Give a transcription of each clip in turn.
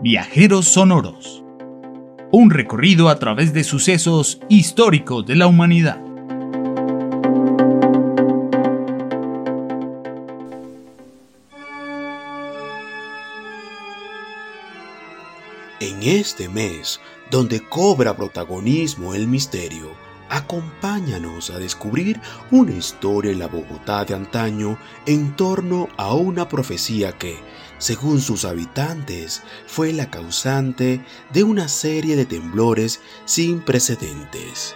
Viajeros Sonoros. Un recorrido a través de sucesos históricos de la humanidad. En este mes, donde cobra protagonismo el misterio, acompáñanos a descubrir una historia en la Bogotá de antaño en torno a una profecía que, según sus habitantes, fue la causante de una serie de temblores sin precedentes.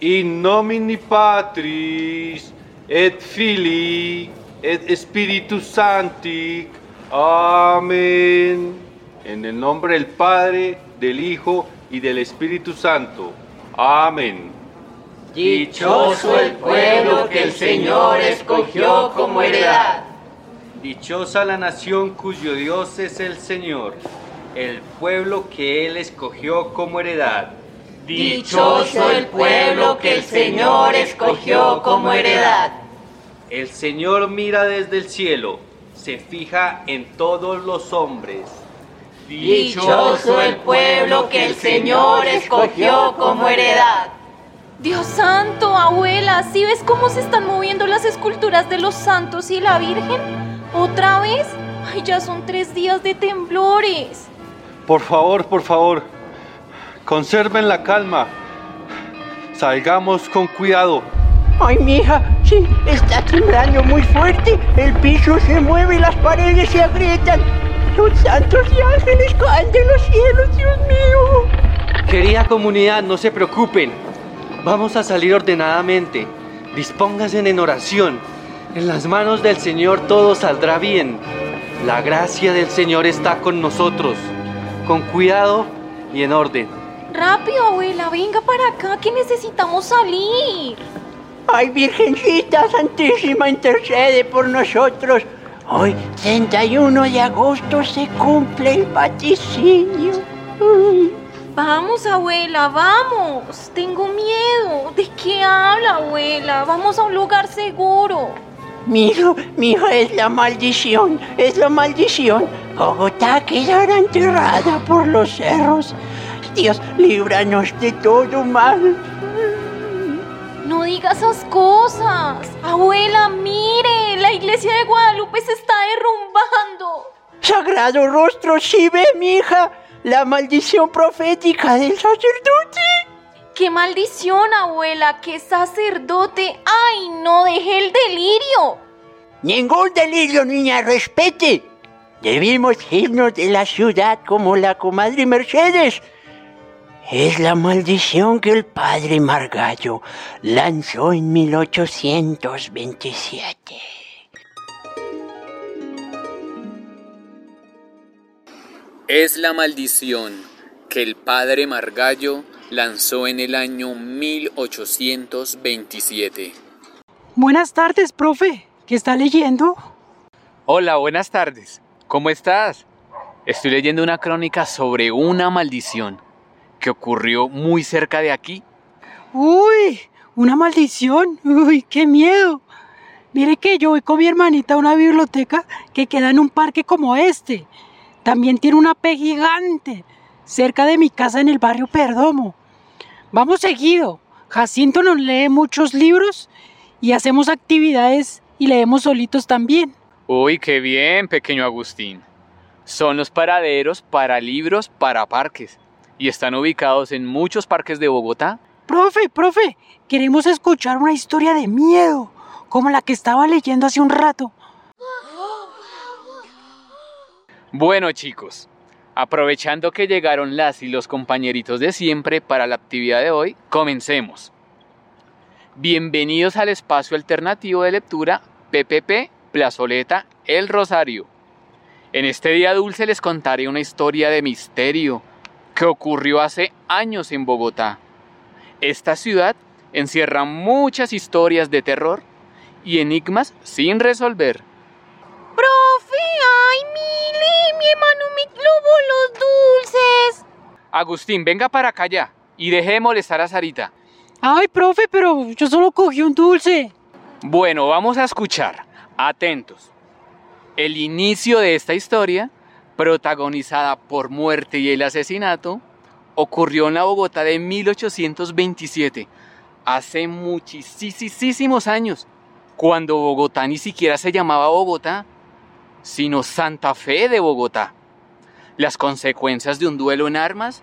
In nomine Patris et Filii et Spiritus Sancti. Amén. En el nombre del Padre, del Hijo y del Espíritu Santo. Amén. Dichoso el pueblo que el Señor escogió como heredad. Dichosa la nación cuyo Dios es el Señor, el pueblo que Él escogió como heredad. Dichoso el pueblo que el Señor escogió como heredad. El Señor mira desde el cielo, se fija en todos los hombres. Dichoso el pueblo que el Señor escogió como heredad. Dios santo, abuela, ¿sí ves cómo se están moviendo las esculturas de los santos y la Virgen? ¿Otra vez? Ay, ya son tres días de temblores. Por favor, por favor, conserven la calma. Salgamos con cuidado. Ay, mija, sí, está temblando muy fuerte. El piso se mueve, las paredes se agrietan. Los santos y ángeles caen de los cielos, Dios mío. Querida comunidad, no se preocupen. Vamos a salir ordenadamente. Dispónganse en oración. En las manos del Señor todo saldrá bien. La gracia del Señor está con nosotros. Con cuidado y en orden. Rápido, abuela, venga para acá que necesitamos salir. Ay, Virgencita Santísima, intercede por nosotros. Hoy, 31 de agosto, se cumple el vaticinio. Ay. Vamos, abuela, vamos. Tengo miedo. ¿De qué habla, abuela? Vamos a un lugar seguro. Mijo, mijo, es la maldición, es la maldición. Bogotá quedará enterrada por los cerros. Dios, líbranos de todo mal. Diga esas cosas. Abuela, mire, la iglesia de Guadalupe se está derrumbando. Sagrado rostro, sí ve, mija, la maldición profética del sacerdote. ¡Qué maldición, abuela! ¡Qué sacerdote! ¡Ay, no deje el delirio! Ningún delirio, niña, respete. Debimos irnos de la ciudad como la comadre Mercedes. Es la maldición que el padre Margallo lanzó en 1827. Es la maldición que el padre Margallo lanzó en el año 1827. Buenas tardes, profe. ¿Qué está leyendo? Hola, buenas tardes. ¿Cómo estás? Estoy leyendo una crónica sobre una maldición que ocurrió muy cerca de aquí. Uy, una maldición. Uy, qué miedo. Mire que yo voy con mi hermanita a una biblioteca que queda en un parque como este. También tiene una P gigante cerca de mi casa en el barrio Perdomo. Vamos seguido. Jacinto nos lee muchos libros y hacemos actividades y leemos solitos también. Uy, qué bien, pequeño Agustín. Son los paraderos para libros para parques y están ubicados en muchos parques de Bogotá. Profe, profe, queremos escuchar una historia de miedo, como la que estaba leyendo hace un rato. Bueno, chicos, aprovechando que llegaron las y los compañeritos de siempre para la actividad de hoy, comencemos. Bienvenidos al espacio alternativo de lectura PPP Plazoleta El Rosario. En este día dulce les contaré una historia de misterio que ocurrió hace años en Bogotá. Esta ciudad encierra muchas historias de terror y enigmas sin resolver. ¡Profe! ¡Ay, mire! Mi hermano me los dulces. Agustín, venga para acá ya y deje de molestar a Sarita. Ay, profe, pero yo solo cogí un dulce. Bueno, vamos a escuchar. Atentos. El inicio de esta historia, protagonizada por muerte y el asesinato, ocurrió en la Bogotá de 1827, hace muchísimos años, cuando Bogotá ni siquiera se llamaba Bogotá, sino Santa Fe de Bogotá. Las consecuencias de un duelo en armas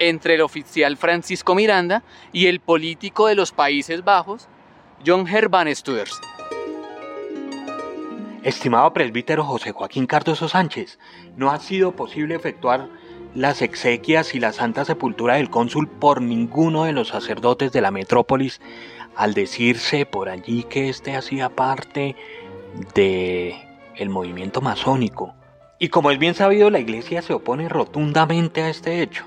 entre el oficial Francisco Miranda y el político de los Países Bajos, John Herban Stuers. Estimado presbítero José Joaquín Cardoso Sánchez, no ha sido posible efectuar las exequias y la santa sepultura del cónsul por ninguno de los sacerdotes de la metrópolis, al decirse por allí que éste hacía parte de el movimiento masónico. Y como es bien sabido, la iglesia se opone rotundamente a este hecho.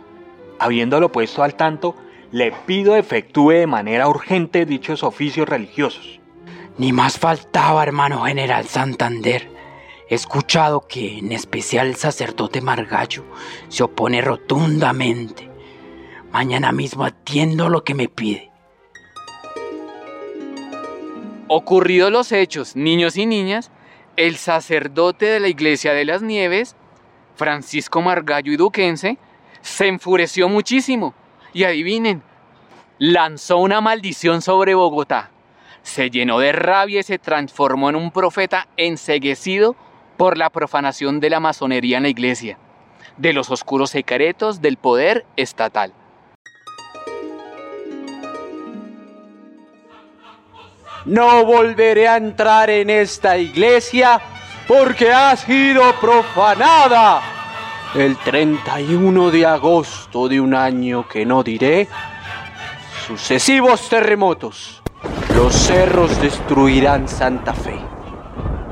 Habiéndolo puesto al tanto, le pido efectúe de manera urgente dichos oficios religiosos. Ni más faltaba, hermano general Santander. He escuchado que en especial el sacerdote Margallo se opone rotundamente. Mañana mismo atiendo lo que me pide. Ocurridos los hechos, niños y niñas, el sacerdote de la iglesia de las Nieves, Francisco Margallo y Duquense, se enfureció muchísimo y adivinen, lanzó una maldición sobre Bogotá. Se llenó de rabia y se transformó en un profeta enseguecido por la profanación de la masonería en la iglesia, de los oscuros secretos del poder estatal. No volveré a entrar en esta iglesia porque ha sido profanada el 31 de agosto de un año que no diré, sucesivos terremotos, los cerros destruirán Santa Fe,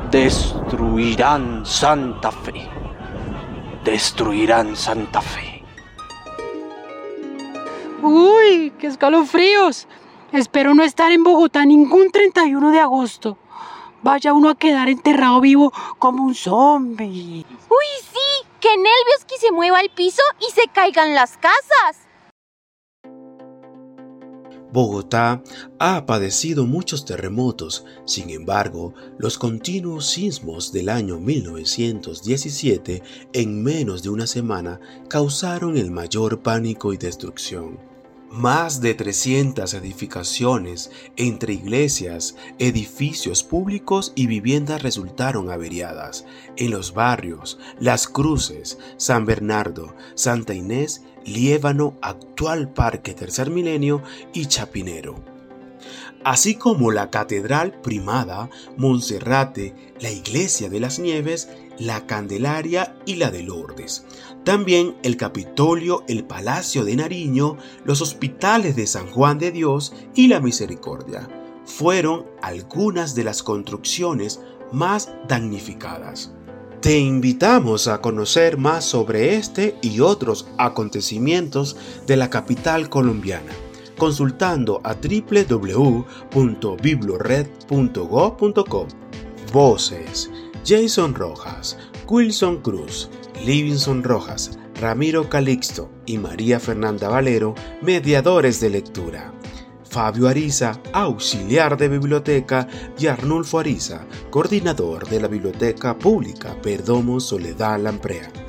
destruirán Santa Fe, destruirán Santa Fe. Uy, qué escalofríos. Espero no estar en Bogotá ningún 31 de agosto. Vaya uno a quedar enterrado vivo como un zombie. Uy, sí, qué nervios que se mueva el piso y se caigan las casas. Bogotá ha padecido muchos terremotos, sin embargo, los continuos sismos del año 1917 en menos de una semana causaron el mayor pánico y destrucción. Más de 300 edificaciones entre iglesias, edificios públicos y viviendas resultaron averiadas en los barrios Las Cruces, San Bernardo, Santa Inés, Liébano, actual Parque Tercer Milenio y Chapinero así como la Catedral Primada, Monserrate, la Iglesia de las Nieves, la Candelaria y la de Lourdes. También el Capitolio, el Palacio de Nariño, los hospitales de San Juan de Dios y la Misericordia fueron algunas de las construcciones más damnificadas. Te invitamos a conocer más sobre este y otros acontecimientos de la capital colombiana consultando a www.biblored.go.com. Voces: Jason Rojas, Wilson Cruz, Livingston Rojas, Ramiro Calixto y María Fernanda Valero, mediadores de lectura. Fabio Ariza, auxiliar de biblioteca, y Arnulfo Ariza, coordinador de la Biblioteca Pública Perdomo Soledad Lamprea.